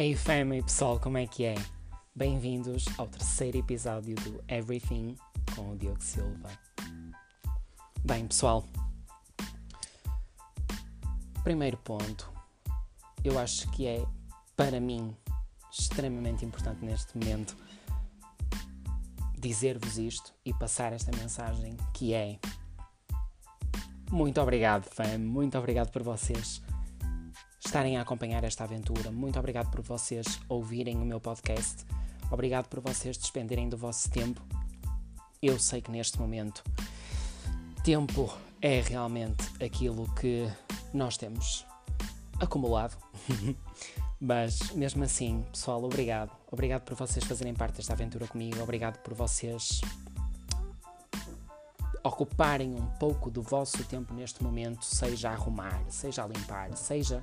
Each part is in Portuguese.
Hey family pessoal, como é que é? Bem-vindos ao terceiro episódio do Everything com o Diogo Silva. Bem, pessoal, primeiro ponto, eu acho que é para mim extremamente importante neste momento dizer-vos isto e passar esta mensagem que é muito obrigado, fã, muito obrigado por vocês estarem a acompanhar esta aventura. Muito obrigado por vocês ouvirem o meu podcast. Obrigado por vocês despenderem do vosso tempo. Eu sei que neste momento tempo é realmente aquilo que nós temos acumulado. Mas mesmo assim, pessoal, obrigado. Obrigado por vocês fazerem parte desta aventura comigo. Obrigado por vocês ocuparem um pouco do vosso tempo neste momento, seja a arrumar, seja a limpar, seja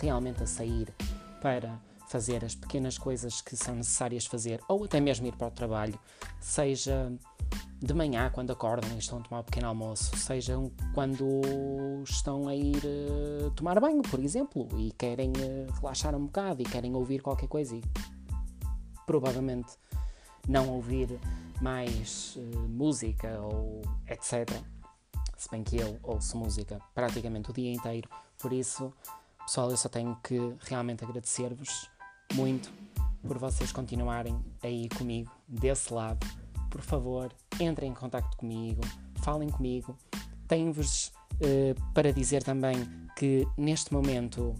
realmente a sair para fazer as pequenas coisas que são necessárias fazer, ou até mesmo ir para o trabalho, seja de manhã quando acordam e estão a tomar um pequeno almoço, seja quando estão a ir uh, tomar banho, por exemplo, e querem uh, relaxar um bocado e querem ouvir qualquer coisa e provavelmente não ouvir mais uh, música ou etc. Se bem que eu ouço música praticamente o dia inteiro, por isso Pessoal, eu só tenho que realmente agradecer-vos muito por vocês continuarem aí comigo, desse lado. Por favor, entrem em contato comigo, falem comigo. Tenho-vos uh, para dizer também que neste momento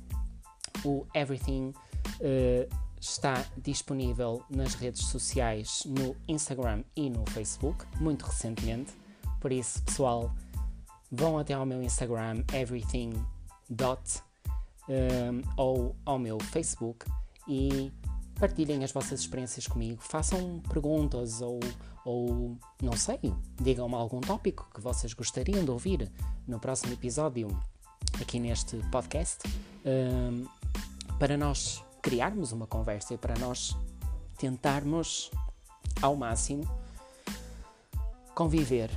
o Everything uh, está disponível nas redes sociais no Instagram e no Facebook, muito recentemente. Por isso, pessoal, vão até ao meu Instagram, everything.com um, ou ao meu Facebook e partilhem as vossas experiências comigo, façam perguntas ou, ou não sei, digam-me algum tópico que vocês gostariam de ouvir no próximo episódio aqui neste podcast. Um, para nós criarmos uma conversa e para nós tentarmos ao máximo conviver,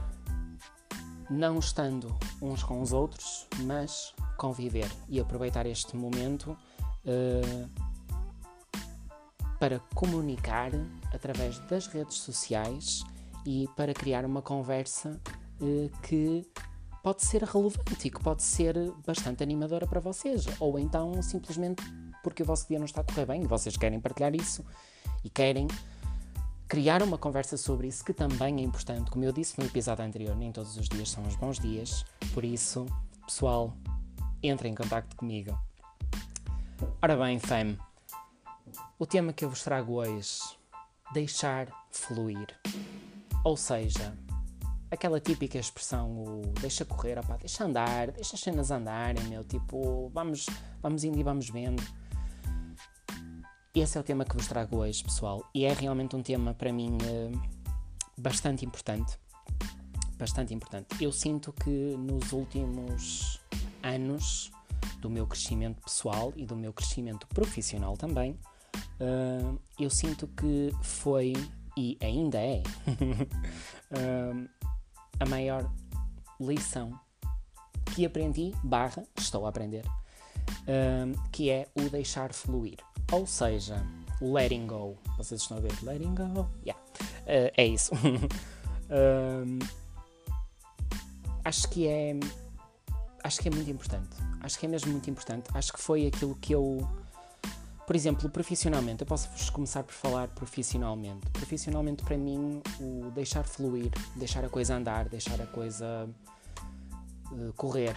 não estando uns com os outros, mas conviver e aproveitar este momento uh, para comunicar através das redes sociais e para criar uma conversa uh, que pode ser relevante e que pode ser bastante animadora para vocês, ou então simplesmente porque o vosso dia não está a correr bem e vocês querem partilhar isso e querem criar uma conversa sobre isso, que também é importante. Como eu disse no episódio anterior, nem todos os dias são os bons dias, por isso, pessoal, entre em contato comigo. Ora bem, fam, o tema que eu vos trago hoje, deixar fluir. Ou seja, aquela típica expressão, o deixa correr, deixa andar, deixa as cenas andarem, meu, tipo, vamos, vamos indo e vamos vendo. Esse é o tema que vos trago hoje, pessoal, e é realmente um tema para mim uh, bastante importante. Bastante importante. Eu sinto que nos últimos anos do meu crescimento pessoal e do meu crescimento profissional também, uh, eu sinto que foi e ainda é uh, a maior lição que aprendi, barra, estou a aprender, uh, que é o deixar fluir. Ou seja, letting go. Vocês estão a ver? Letting go? Yeah. é isso. acho que é acho que é muito importante. Acho que é mesmo muito importante. Acho que foi aquilo que eu. Por exemplo, profissionalmente, eu posso começar por falar profissionalmente. Profissionalmente, para mim, o deixar fluir, deixar a coisa andar, deixar a coisa uh, correr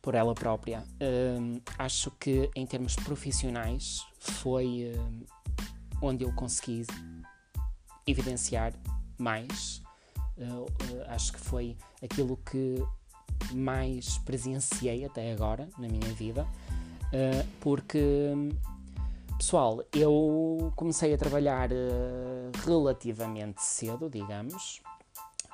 por ela própria, uh, acho que em termos profissionais foi uh, onde eu consegui evidenciar mais. acho que foi aquilo que mais presenciei até agora na minha vida, uh, porque, pessoal, eu comecei a trabalhar uh, relativamente cedo, digamos,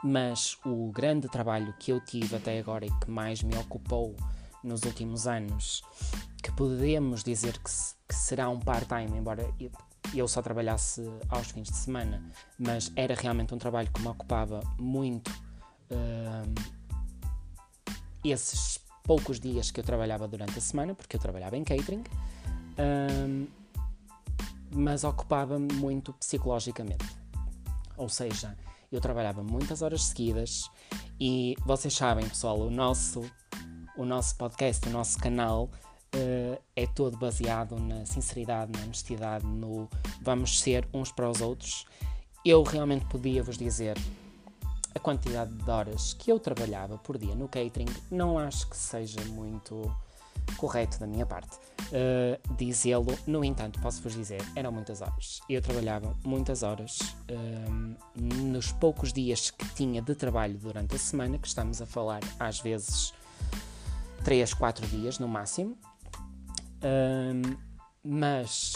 mas o grande trabalho que eu tive até agora e que mais me ocupou nos últimos anos, que podemos dizer que, que será um part-time, embora eu só trabalhasse aos fins de semana, mas era realmente um trabalho que me ocupava muito. Uh, esses poucos dias que eu trabalhava durante a semana, porque eu trabalhava em catering, um, mas ocupava-me muito psicologicamente. Ou seja, eu trabalhava muitas horas seguidas e vocês sabem, pessoal, o nosso, o nosso podcast, o nosso canal uh, é todo baseado na sinceridade, na honestidade, no vamos ser uns para os outros. Eu realmente podia vos dizer a quantidade de horas que eu trabalhava por dia no catering, não acho que seja muito correto da minha parte uh, dizê-lo. No entanto, posso-vos dizer, eram muitas horas. Eu trabalhava muitas horas uh, nos poucos dias que tinha de trabalho durante a semana, que estamos a falar às vezes 3, 4 dias no máximo. Uh, mas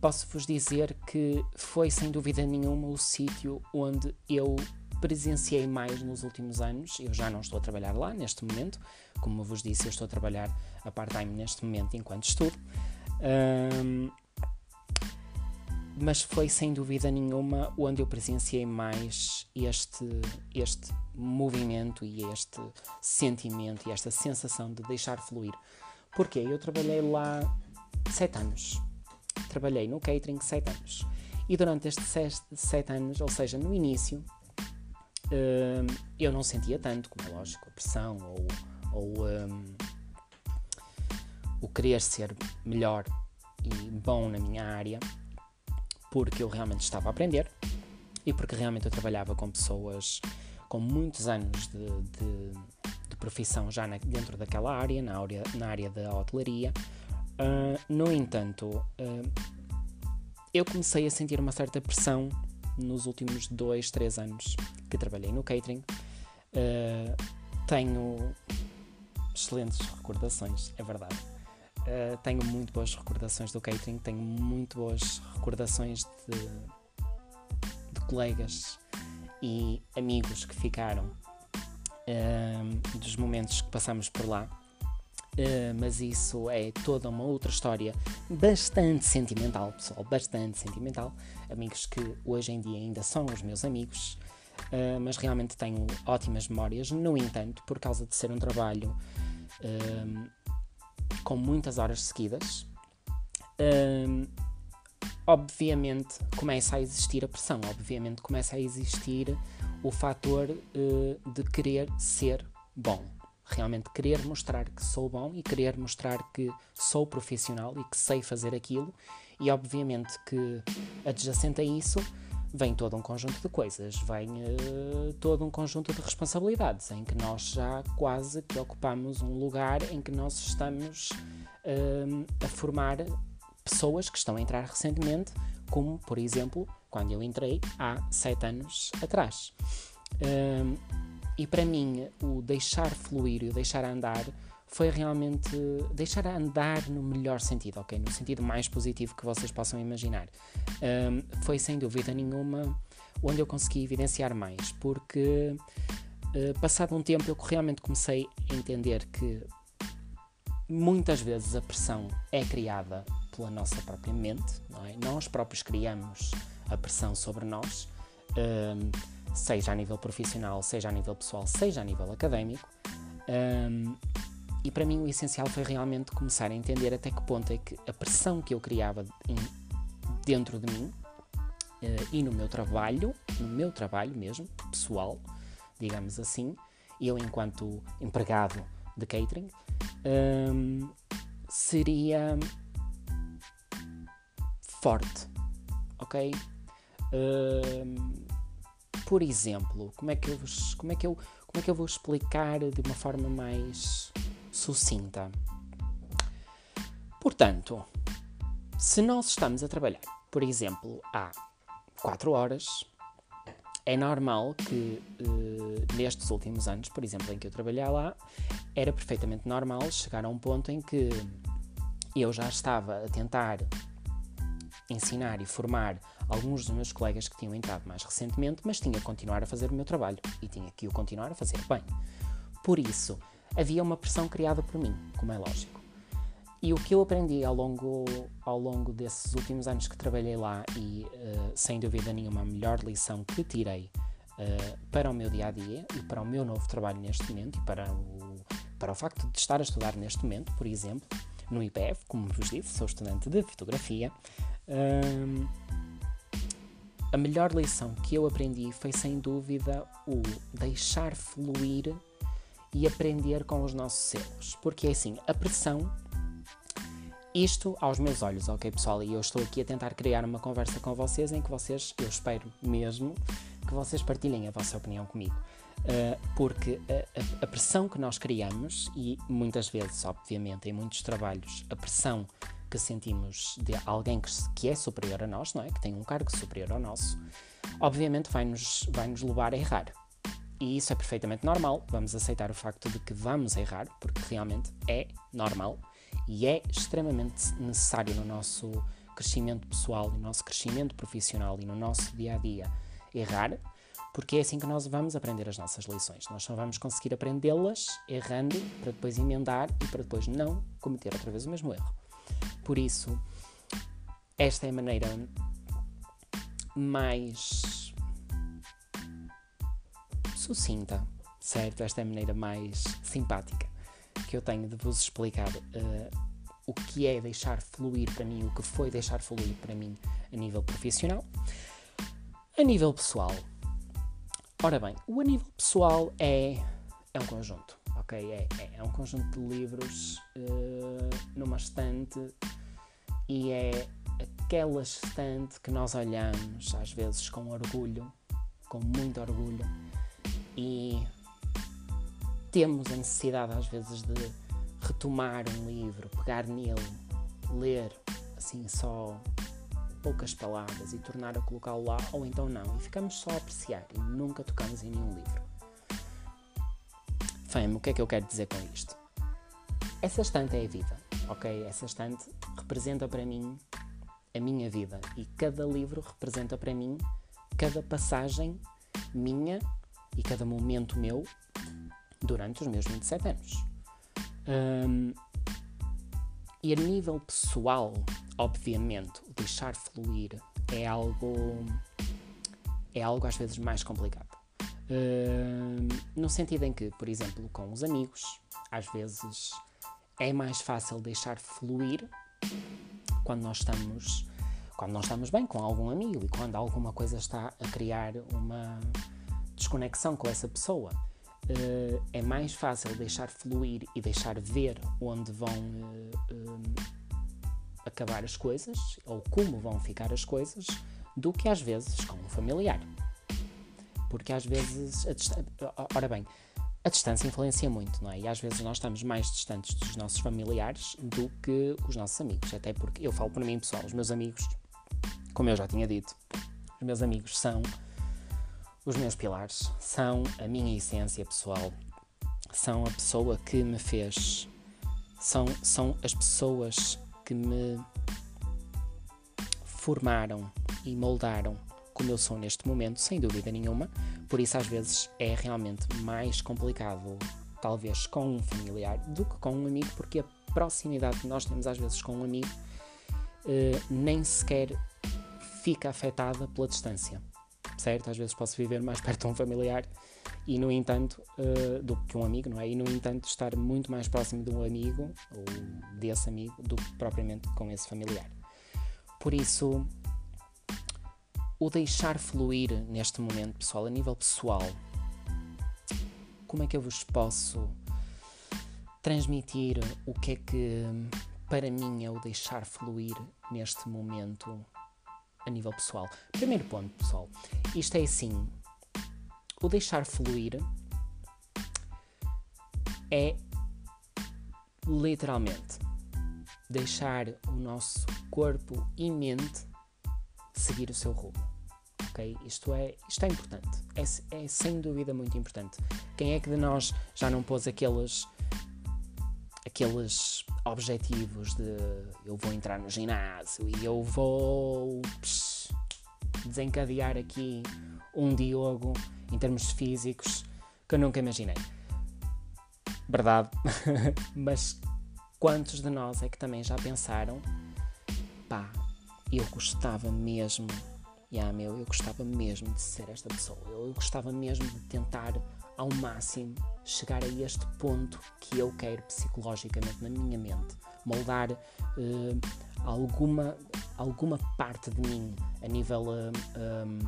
posso-vos dizer que foi sem dúvida nenhuma o sítio onde eu presenciei mais nos últimos anos. Eu já não estou a trabalhar lá neste momento, como vos disse, eu estou a trabalhar a part-time neste momento enquanto estudo. Um, mas foi sem dúvida nenhuma onde eu presenciei mais este, este movimento e este sentimento e esta sensação de deixar fluir. Porque eu trabalhei lá sete anos. Trabalhei no catering sete anos. E durante estes sete anos, ou seja, no início, eu não sentia tanto, como é lógico, a pressão ou, ou um, o querer ser melhor e bom na minha área, porque eu realmente estava a aprender e porque realmente eu trabalhava com pessoas com muitos anos de, de, de profissão já na, dentro daquela área, na área, na área da hotelaria. Uh, no entanto, uh, eu comecei a sentir uma certa pressão nos últimos dois, três anos que trabalhei no catering. Uh, tenho excelentes recordações, é verdade. Uh, tenho muito boas recordações do catering, tenho muito boas recordações de, de colegas e amigos que ficaram uh, dos momentos que passamos por lá. Uh, mas isso é toda uma outra história bastante sentimental, pessoal, bastante sentimental. Amigos que hoje em dia ainda são os meus amigos, uh, mas realmente tenho ótimas memórias. No entanto, por causa de ser um trabalho uh, com muitas horas seguidas, obviamente começa a existir a pressão, obviamente começa a existir o fator de querer ser bom realmente querer mostrar que sou bom e querer mostrar que sou profissional e que sei fazer aquilo, e obviamente que adjacente a isso vem todo um conjunto de coisas, vem uh, todo um conjunto de responsabilidades em que nós já quase que ocupamos um lugar em que nós estamos uh, a formar pessoas que estão a entrar recentemente, como por exemplo quando eu entrei há sete anos atrás. Uh, e para mim, o deixar fluir e o deixar andar foi realmente deixar andar no melhor sentido, ok? No sentido mais positivo que vocês possam imaginar. Um, foi sem dúvida nenhuma onde eu consegui evidenciar mais, porque uh, passado um tempo eu realmente comecei a entender que muitas vezes a pressão é criada pela nossa própria mente, não é? Nós próprios criamos a pressão sobre nós. Um, seja a nível profissional, seja a nível pessoal, seja a nível académico. Um, e para mim o essencial foi realmente começar a entender até que ponto é que a pressão que eu criava em, dentro de mim uh, e no meu trabalho, no meu trabalho mesmo, pessoal, digamos assim, eu enquanto empregado de catering, um, seria forte, ok? Um, por exemplo, como é que eu vos, como é que eu, como é que eu vou explicar de uma forma mais sucinta? Portanto, se nós estamos a trabalhar, por exemplo, há 4 horas, é normal que uh, nestes últimos anos, por exemplo, em que eu trabalhei lá, era perfeitamente normal chegar a um ponto em que eu já estava a tentar ensinar e formar alguns dos meus colegas que tinham entrado mais recentemente, mas tinha que continuar a fazer o meu trabalho e tinha que o continuar a fazer bem. Por isso, havia uma pressão criada por mim, como é lógico. E o que eu aprendi ao longo, ao longo desses últimos anos que trabalhei lá, e uh, sem dúvida nenhuma a melhor lição que tirei uh, para o meu dia a dia e para o meu novo trabalho neste momento, e para o, para o facto de estar a estudar neste momento, por exemplo, no IPF, como vos disse, sou estudante de fotografia. Um, a melhor lição que eu aprendi foi sem dúvida o deixar fluir e aprender com os nossos erros. Porque é assim, a pressão, isto aos meus olhos, ok pessoal? E eu estou aqui a tentar criar uma conversa com vocês em que vocês, eu espero mesmo, que vocês partilhem a vossa opinião comigo. Uh, porque a, a, pressão que nós criamos, e muitas vezes, obviamente, em muitos trabalhos, a pressão que sentimos de alguém que, que é superior a nós, não é? Que tem um cargo superior ao nosso, obviamente vai-nos vai -nos levar a errar. E isso é perfeitamente normal. Vamos aceitar o facto de que vamos errar, porque realmente é normal e é extremamente necessário no nosso crescimento pessoal, no nosso crescimento profissional e no nosso dia a dia errar, porque é assim que nós vamos aprender as nossas lições. Nós só vamos conseguir aprendê-las errando para depois emendar e para depois não cometer outra vez o mesmo erro. Por isso, esta é a maneira mais sucinta, certo? Esta é a maneira mais simpática que eu tenho de vos explicar uh, o que é deixar fluir para mim, o que foi deixar fluir para mim a nível profissional. A nível pessoal, ora bem, o a nível pessoal é, é um conjunto, ok? É, é, é um conjunto de livros uh, numa estante e é aquela estante que nós olhamos às vezes com orgulho, com muito orgulho e temos a necessidade às vezes de retomar um livro, pegar nele, ler assim só poucas palavras e tornar a colocá-lo lá, ou então não, e ficamos só a apreciar e nunca tocamos em nenhum livro. Fame, o que é que eu quero dizer com isto? Essa estante é a vida, ok? Essa estante representa para mim a minha vida e cada livro representa para mim cada passagem minha e cada momento meu durante os meus 27 anos. Um, e a nível pessoal, obviamente, deixar fluir é algo é algo às vezes mais complicado. Um, no sentido em que, por exemplo, com os amigos, às vezes é mais fácil deixar fluir quando nós estamos quando nós estamos bem com algum amigo e quando alguma coisa está a criar uma desconexão com essa pessoa. Uh, é mais fácil deixar fluir e deixar ver onde vão uh, acabar as coisas ou como vão ficar as coisas do que às vezes com um familiar. Porque às vezes, ora bem, a distância influencia muito, não é? E às vezes nós estamos mais distantes dos nossos familiares do que os nossos amigos. Até porque eu falo por mim, pessoal, os meus amigos, como eu já tinha dito, os meus amigos são os meus pilares, são a minha essência pessoal, são a pessoa que me fez, são, são as pessoas que me formaram e moldaram como eu sou neste momento, sem dúvida nenhuma. Por isso, às vezes, é realmente mais complicado, talvez, com um familiar do que com um amigo, porque a proximidade que nós temos, às vezes, com um amigo eh, nem sequer fica afetada pela distância certo? Às vezes posso viver mais perto de um familiar e, no entanto, uh, do que um amigo, não é? E, no entanto, estar muito mais próximo de um amigo ou desse amigo do que propriamente com esse familiar. Por isso, o deixar fluir neste momento, pessoal, a nível pessoal, como é que eu vos posso transmitir o que é que para mim é o deixar fluir neste momento a nível pessoal. Primeiro ponto, pessoal, isto é assim: o deixar fluir é literalmente deixar o nosso corpo e mente seguir o seu rumo. Ok? Isto é, isto é importante. É, é sem dúvida muito importante. Quem é que de nós já não pôs aqueles aqueles objetivos de eu vou entrar no ginásio e eu vou desencadear aqui um Diogo em termos físicos que eu nunca imaginei. Verdade. Mas quantos de nós é que também já pensaram pá, eu gostava mesmo, yeah, meu, eu gostava mesmo de ser esta pessoa, eu gostava mesmo de tentar ao máximo chegar a este ponto que eu quero psicologicamente na minha mente. moldar uh, alguma, alguma parte de mim a nível uh, um,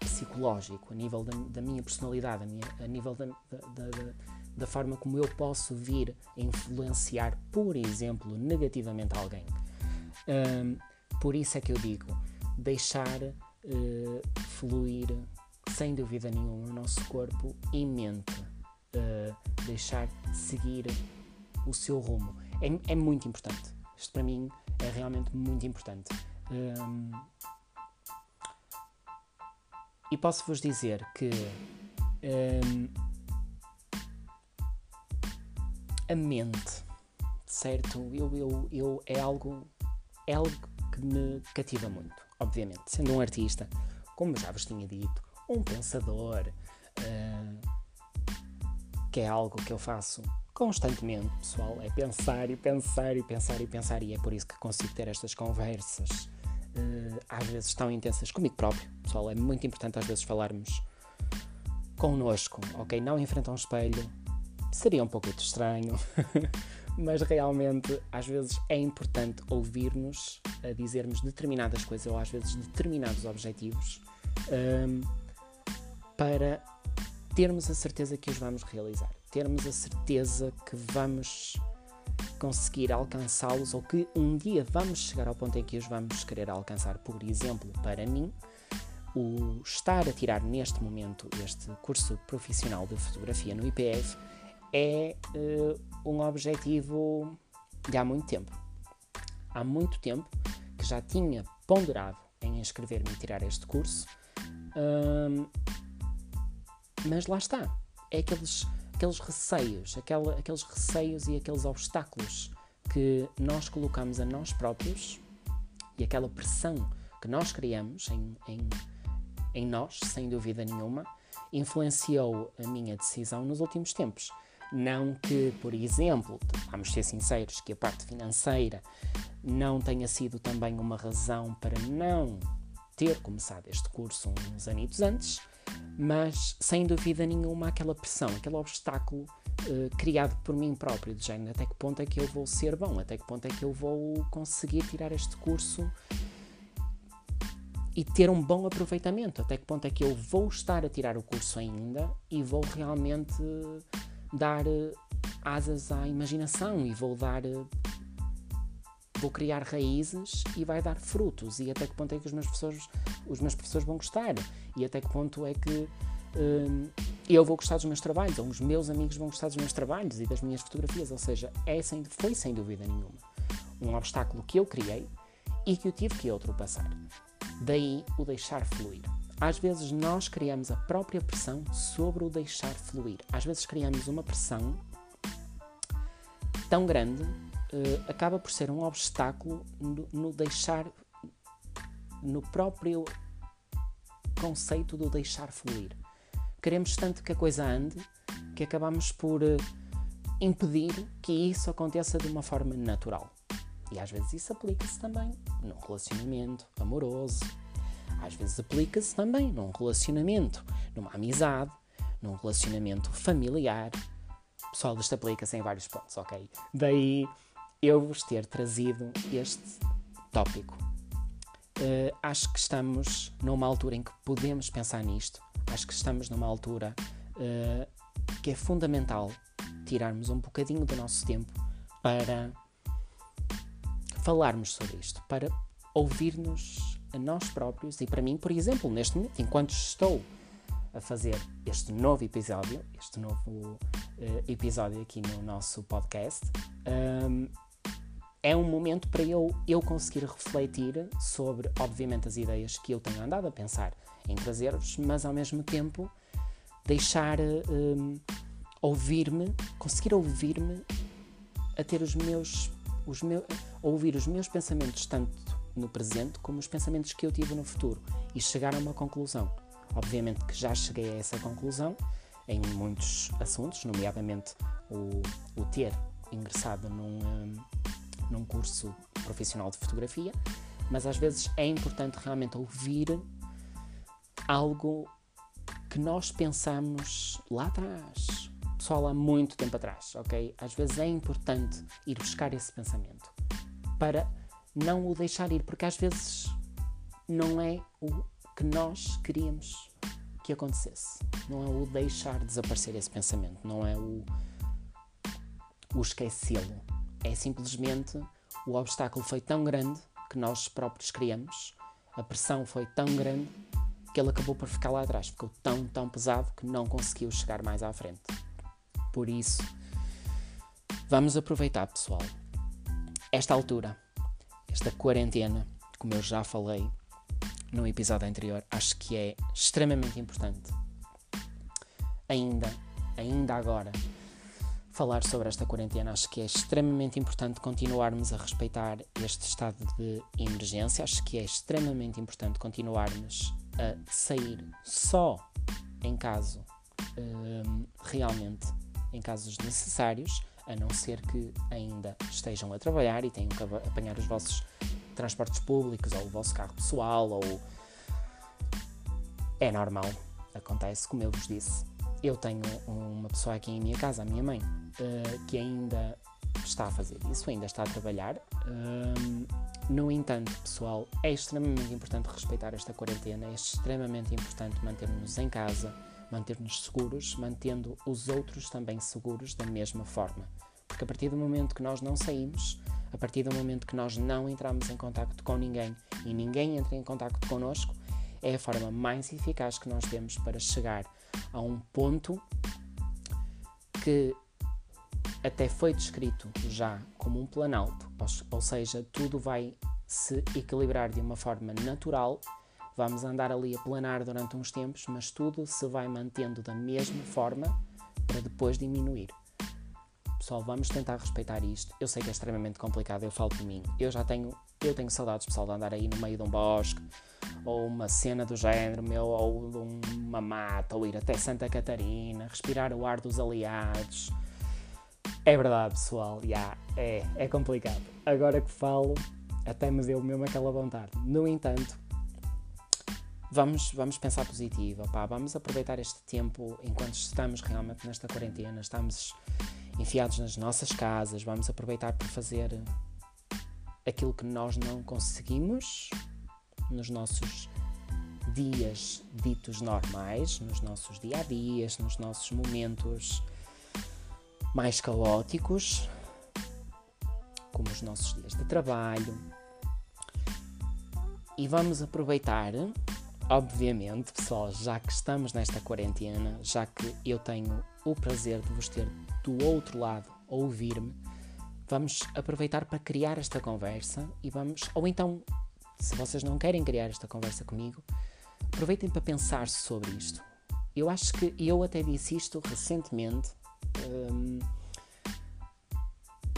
psicológico, a nível da, da minha personalidade, a, minha, a nível da, da, da, forma como eu posso vir a influenciar, por exemplo, negativamente alguém. Um, por isso é que eu digo, deixar uh, fluir sem dúvida nenhuma o nosso corpo e mente, uh, deixar seguir o seu rumo. É, é, muito importante. Isto para mim é realmente muito importante. Um, e posso vos dizer que um, a mente, certo? Eu, eu, eu, é, algo, é algo que me cativa muito, obviamente. Sendo um artista, como já vos tinha dito, um pensador, uh, que é algo que eu faço constantemente, pessoal. É pensar e pensar e pensar e pensar, e é por isso que consigo ter estas conversas uh, às vezes tão intensas comigo próprio. Pessoal, é muito importante às vezes falarmos connosco, ok? Não a um espelho, seria um pouco estranho, mas realmente às vezes é importante ouvir-nos a dizermos determinadas coisas ou às vezes determinados objetivos um, para termos a certeza que os vamos realizar, termos a certeza que vamos conseguir alcançá-los ou que um dia vamos chegar ao ponto em que os vamos querer alcançar. Por exemplo, para mim, o estar a tirar neste momento este curso profissional de fotografia no IPF é uh, um objetivo de há muito tempo. Há muito tempo que já tinha ponderado em inscrever-me e tirar este curso, mas lá está. É aqueles aqueles receios, aquela, aqueles receios e aqueles obstáculos que nós colocamos a nós próprios e aquela pressão que nós criamos em, em, em nós, sem dúvida nenhuma, influenciou a minha decisão nos últimos tempos. Não que, por exemplo, vamos ser sinceros, que a parte financeira não tenha sido também uma razão para não ter começado este curso uns anitos antes, mas sem dúvida nenhuma aquela pressão, aquele obstáculo uh, criado por mim próprio, de género, até que ponto é que eu vou ser bom, até que ponto é que eu vou conseguir tirar este curso e ter um bom aproveitamento, até que ponto é que eu vou estar a tirar o curso ainda e vou realmente dar uh, asas à imaginação e vou dar uh, vou criar raízes e vai dar frutos e até que ponto é que os meus professores, os meus professores vão gostar e até que ponto é que hum, eu vou gostar dos meus trabalhos ou os meus amigos vão gostar dos meus trabalhos e das minhas fotografias, ou seja, é sem, foi sem dúvida nenhuma um obstáculo que eu criei e que eu tive que ultrapassar. Daí o deixar fluir. Às vezes nós criamos a própria pressão sobre o deixar fluir. Às vezes criamos uma pressão tão grande acaba por ser um obstáculo no, no, deixar, no próprio conceito do deixar fluir. Queremos tanto que a coisa ande que acabamos por uh, impedir que isso aconteça de uma forma natural. E às vezes isso aplica-se também num relacionamento amoroso, às vezes aplica-se também num relacionamento, numa amizade, num relacionamento familiar. Pessoal, isto aplica-se em vários pontos, ok? Daí eu vos ter trazido este tópico. Uh, acho que estamos numa altura em que podemos pensar nisto. Acho que estamos numa altura uh, que é fundamental tirarmos um bocadinho do nosso tempo para falarmos sobre isto, para ouvirmos a nós próprios e para mim, por exemplo, neste momento, enquanto estou a fazer este novo episódio, este novo uh, episódio aqui no nosso podcast, um, é um momento para eu, eu conseguir refletir sobre, obviamente, as ideias que eu tenho andado a pensar em trazer-vos, mas ao mesmo tempo deixar um, ouvir-me, conseguir ouvir-me a ter os meus, os meus, ouvir os meus pensamentos tanto no presente como os pensamentos que eu tive no futuro e chegar a uma conclusão. Obviamente que já cheguei a essa conclusão em muitos assuntos, nomeadamente o, o ter ingressado num, hum, num curso profissional de fotografia, mas às vezes é importante realmente ouvir algo que nós pensamos lá atrás, pessoal há muito tempo atrás, ok? Às vezes é importante ir buscar esse pensamento para não o deixar ir, porque às vezes não é o que nós queríamos que acontecesse. Não é o deixar desaparecer esse pensamento, não é o, o esquecê-lo. É simplesmente o obstáculo foi tão grande que nós próprios criamos, a pressão foi tão grande que ele acabou por ficar lá atrás. Ficou tão, tão pesado que não conseguiu chegar mais à frente. Por isso, vamos aproveitar, pessoal, esta altura, esta quarentena, como eu já falei no episódio anterior, acho que é extremamente importante. Ainda, ainda agora, falar sobre esta quarentena. Acho que é extremamente importante continuarmos a respeitar este estado de emergência. Acho que é extremamente importante continuarmos a sair só em caso um, realmente em casos necessários, a não ser que ainda estejam a trabalhar e tenham que apanhar os vossos transportes públicos ou o vosso carro pessoal ou é normal, acontece como eu vos disse. Eu tenho uma pessoa aqui em minha casa, a minha mãe, uh, que ainda está a fazer isso, ainda está a trabalhar. Uh, no entanto, pessoal, é extremamente importante respeitar esta quarentena, é extremamente importante manter-nos em casa, manter-nos seguros, mantendo os outros também seguros da mesma forma. Porque a partir do momento que nós não saímos, a partir do momento que nós não entramos em contato com ninguém e ninguém entra em contato connosco, é a forma mais eficaz que nós temos para chegar a um ponto que até foi descrito já como um planalto, ou seja, tudo vai se equilibrar de uma forma natural. Vamos andar ali a planar durante uns tempos, mas tudo se vai mantendo da mesma forma para depois diminuir. Pessoal, vamos tentar respeitar isto. Eu sei que é extremamente complicado, eu falo por mim. Eu já tenho, eu tenho saudades, pessoal, de andar aí no meio de um bosque, ou uma cena do género, meu, ou uma mata, ou ir até Santa Catarina, respirar o ar dos aliados. É verdade, pessoal, yeah, é, é complicado. Agora que falo, até me deu mesmo aquela vontade. No entanto, vamos, vamos pensar positivo, pá, vamos aproveitar este tempo enquanto estamos realmente nesta quarentena, estamos enfiados nas nossas casas, vamos aproveitar para fazer aquilo que nós não conseguimos nos nossos dias ditos normais, nos nossos dia a dias, nos nossos momentos mais caóticos, como os nossos dias de trabalho. E vamos aproveitar, obviamente, pessoal, já que estamos nesta quarentena, já que eu tenho o prazer de vos ter do outro lado a ouvir-me, vamos aproveitar para criar esta conversa e vamos, ou então se vocês não querem criar esta conversa comigo, aproveitem para pensar sobre isto. Eu acho que eu até disse isto recentemente um,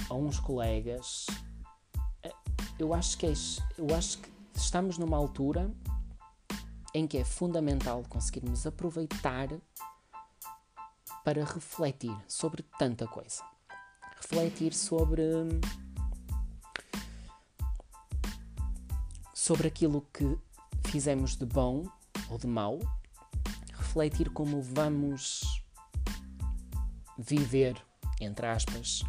a uns colegas. Eu acho que é, eu acho que estamos numa altura em que é fundamental conseguirmos aproveitar para refletir sobre tanta coisa. Refletir sobre sobre aquilo que fizemos de bom ou de mau, refletir como vamos viver, entre aspas,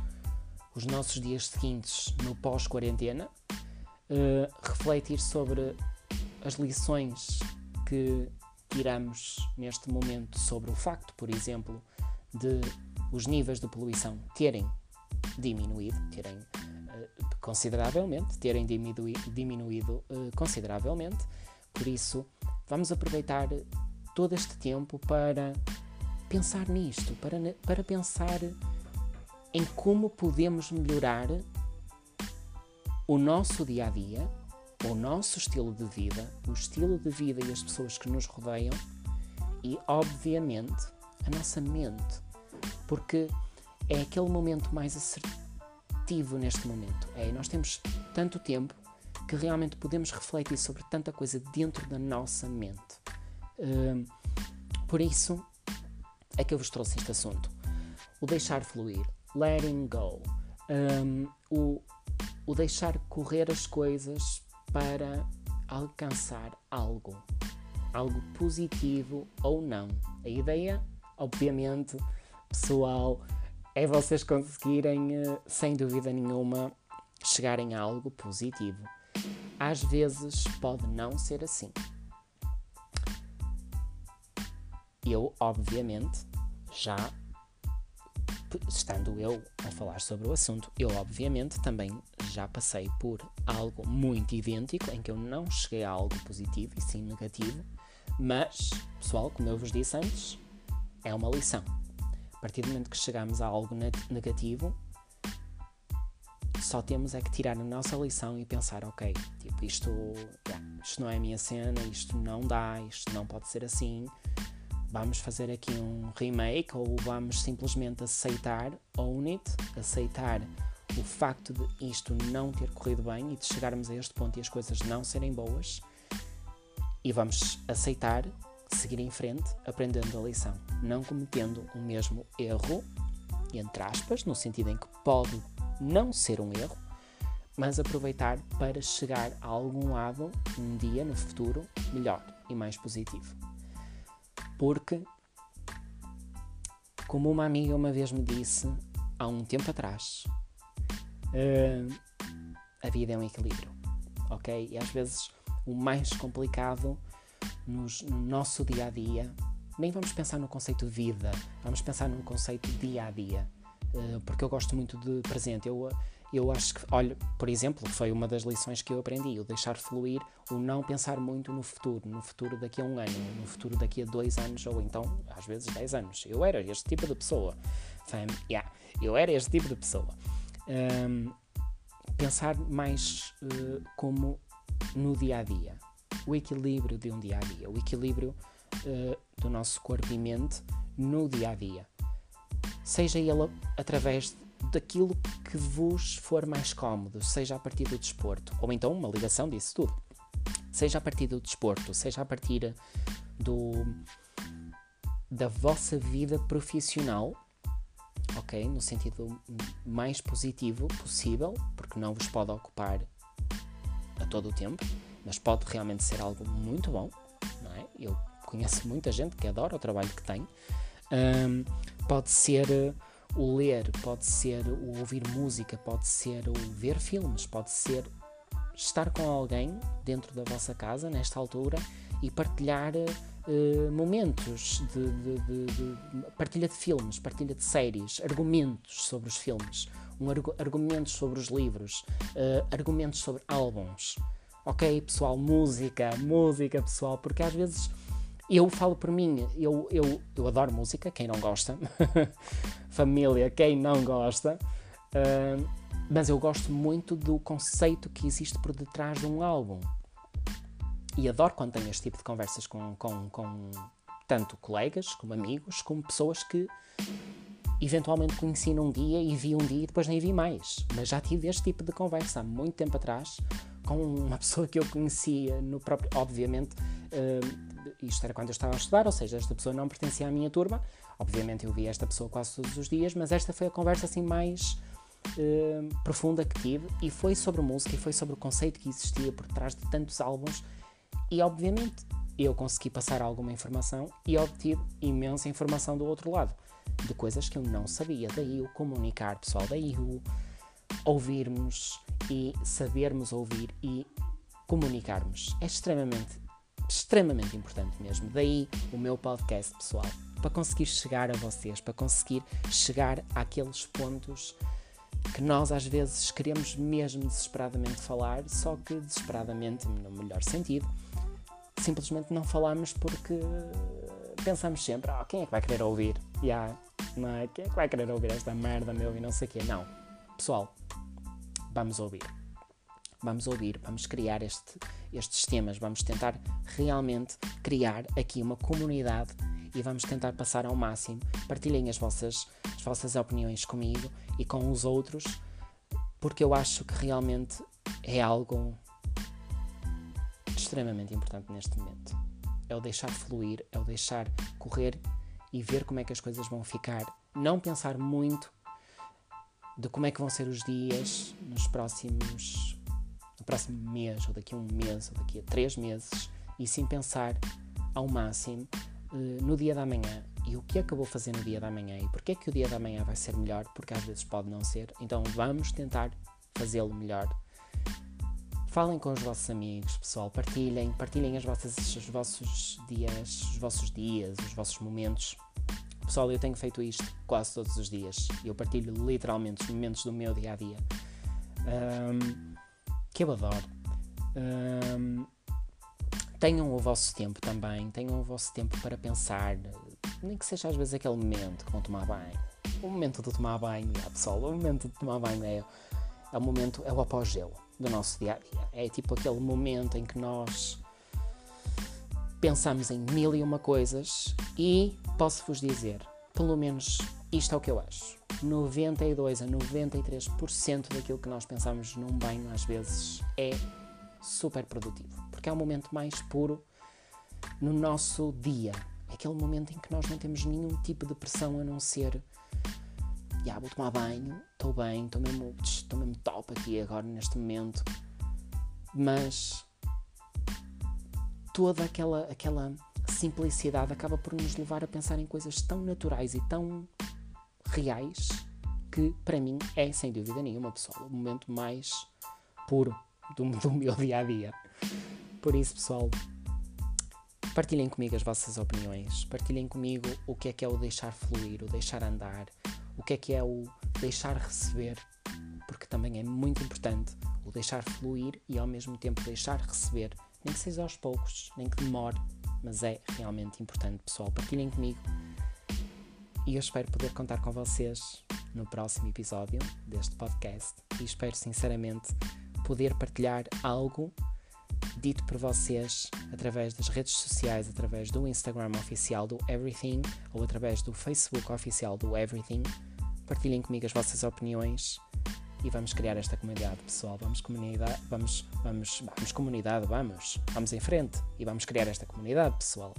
os nossos dias seguintes no pós-quarentena, uh, refletir sobre as lições que tiramos neste momento sobre o facto, por exemplo, de os níveis de poluição terem diminuído, terem consideravelmente, terem diminuído, diminuído uh, consideravelmente. Por isso, vamos aproveitar todo este tempo para pensar nisto, para, para pensar em como podemos melhorar o nosso dia a dia, o nosso estilo de vida, o estilo de vida e as pessoas que nos rodeiam e, obviamente, a nossa mente, porque é aquele momento mais assertivo ativo neste momento. É, nós temos tanto tempo que realmente podemos refletir sobre tanta coisa dentro da nossa mente. Uh, por isso é que eu vos trouxe este assunto. O deixar fluir, letting go, um, o, o deixar correr as coisas para alcançar algo, algo positivo ou não. A ideia, obviamente, pessoal, é vocês conseguirem, eh, sem dúvida nenhuma, chegarem a algo positivo. Às vezes pode não ser assim. Eu, obviamente, já estando eu a falar sobre o assunto, eu obviamente também já passei por algo muito idêntico em que eu não cheguei a algo positivo e sim negativo, mas, pessoal, como eu vos disse antes, é uma lição. Partir do momento que chegamos a algo negativo, só temos é que tirar a nossa lição e pensar, ok, tipo, isto, isto não é a minha cena, isto não dá, isto não pode ser assim, vamos fazer aqui um remake ou vamos simplesmente aceitar, own it, aceitar o facto de isto não ter corrido bem e de chegarmos a este ponto e as coisas não serem boas e vamos aceitar, seguir em frente, aprendendo a lição, não cometendo o mesmo erro, entre aspas, no sentido em que pode não ser um erro, mas aproveitar para chegar a algum lado um dia no futuro melhor e mais positivo porque, como uma amiga uma vez me disse há um tempo atrás, uh, a vida é um equilíbrio, ok? E às vezes o mais complicado nos, no nosso dia a dia, nem vamos pensar no conceito vida, vamos pensar no conceito dia a dia, uh, porque eu gosto muito de presente. Eu, eu acho que, olha, por exemplo, foi uma das lições que eu aprendi, o deixar fluir, o não pensar muito no futuro, no futuro daqui a um ano, no futuro daqui a dois anos, ou então, às vezes, dez anos. Eu era este tipo de pessoa. Fam, yeah, eu era este tipo de pessoa. Um, pensar mais uh, como no dia a dia. O equilíbrio de um dia a dia, o equilíbrio uh, do nosso corpo e mente no dia a dia. Seja ele através daquilo que vos for mais cómodo, seja a partir do desporto, ou então uma ligação disso tudo. Seja a partir do desporto, seja a partir do, da vossa vida profissional, ok? No sentido mais positivo possível, porque não vos pode ocupar a todo o tempo, mas pode realmente ser algo muito bom, não é? Eu conheço muita gente que adora o trabalho que tem. Um, pode ser o ler, pode ser o ouvir música, pode ser o ver filmes, pode ser estar com alguém dentro da vossa casa nesta altura e partilhar uh, momentos de, de, de, de, partilha de filmes, partilha de séries, argumentos sobre os filmes, um argu argumentos sobre os livros, uh, argumentos sobre álbuns. Ok, pessoal, música, música, pessoal, porque às vezes eu falo por mim, eu, eu, eu adoro música, quem não gosta, família, quem não gosta, uh, mas eu gosto muito do conceito que existe por detrás de um álbum. E adoro quando tenho este tipo de conversas com, com, com tanto colegas, como amigos, como pessoas que eventualmente conheci num dia e vi um dia e depois nem vi mais. Mas já tive este tipo de conversa há muito tempo atrás com uma pessoa que eu conhecia no próprio. Obviamente, uh, isto era quando eu estava a estudar, ou seja, esta pessoa não pertencia à minha turma. Obviamente eu vi esta pessoa quase todos os dias, mas esta foi a conversa assim mais uh, profunda que tive e foi sobre música e foi sobre o conceito que existia por trás de tantos álbuns e obviamente eu consegui passar alguma informação e obtive imensa informação do outro lado, de coisas que eu não sabia. Daí o comunicar, pessoal, daí o ouvirmos e sabermos ouvir e comunicarmos. É extremamente extremamente importante mesmo. Daí o meu podcast, pessoal, para conseguir chegar a vocês, para conseguir chegar àqueles pontos que nós às vezes queremos mesmo desesperadamente falar, só que desesperadamente, no melhor sentido, simplesmente não falamos porque pensamos sempre, oh, quem é que vai querer ouvir? Yeah, não é? Quem é que vai querer ouvir esta merda, meu, e não sei o quê? Não. Pessoal, vamos ouvir. Vamos ouvir, vamos criar este, estes temas, vamos tentar realmente criar aqui uma comunidade e vamos tentar passar ao máximo. Partilhem as vossas, as vossas opiniões comigo e com os outros, porque eu acho que realmente é algo extremamente importante neste momento. É o deixar fluir, é o deixar correr e ver como é que as coisas vão ficar. Não pensar muito de como é que vão ser os dias nos próximos no próximo mês, ou daqui a um mês, ou daqui a três meses, e sim pensar ao máximo uh, no dia da manhã, e o que é que eu vou fazer no dia da manhã e porque é que o dia da manhã vai ser melhor, porque às vezes pode não ser. Então vamos tentar fazê-lo melhor. Falem com os vossos amigos, pessoal, partilhem, partilhem as vossas, os vossos dias, os vossos dias, os vossos momentos. Pessoal, eu tenho feito isto quase todos os dias. Eu partilho literalmente os momentos do meu dia a dia. Um, que eu adoro. Um, tenham o vosso tempo também, tenham o vosso tempo para pensar, nem que seja às vezes aquele momento que vão tomar banho. O momento de tomar banho, é, pessoal, o momento de tomar banho é, é o momento, é o apogeu do nosso dia a dia. É tipo aquele momento em que nós pensamos em mil e uma coisas e posso-vos dizer, pelo menos isto é o que eu acho. 92 a 93% daquilo que nós pensamos num banho às vezes é super produtivo, porque é o momento mais puro no nosso dia. É aquele momento em que nós não temos nenhum tipo de pressão a não ser já vou tomar banho, estou bem, estou mesmo, mesmo top aqui agora neste momento. Mas toda aquela, aquela simplicidade acaba por nos levar a pensar em coisas tão naturais e tão reais que para mim é sem dúvida nenhuma pessoal o momento mais puro do, do meu dia a dia. Por isso, pessoal, partilhem comigo as vossas opiniões, partilhem comigo o que é que é o deixar fluir, o deixar andar, o que é que é o deixar receber, porque também é muito importante o deixar fluir e ao mesmo tempo deixar receber, nem que seja aos poucos, nem que demore, mas é realmente importante, pessoal. Partilhem comigo e eu espero poder contar com vocês no próximo episódio deste podcast e espero sinceramente poder partilhar algo dito por vocês através das redes sociais, através do Instagram oficial do Everything ou através do Facebook oficial do Everything. Partilhem comigo as vossas opiniões e vamos criar esta comunidade, pessoal. Vamos comunidade, vamos, vamos, vamos comunidade, vamos, vamos em frente e vamos criar esta comunidade, pessoal.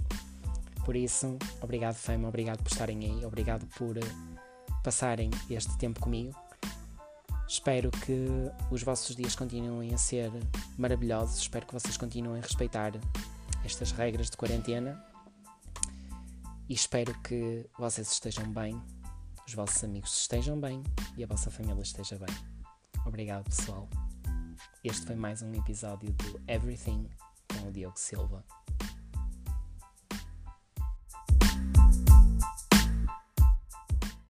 Por isso, obrigado Fama, obrigado por estarem aí, obrigado por eh, passarem este tempo comigo. Espero que os vossos dias continuem a ser maravilhosos. Espero que vocês continuem a respeitar estas regras de quarentena. E espero que vocês estejam bem, os vossos amigos estejam bem e a vossa família esteja bem. Obrigado, pessoal. Este foi mais um episódio do Everything com o Diogo Silva.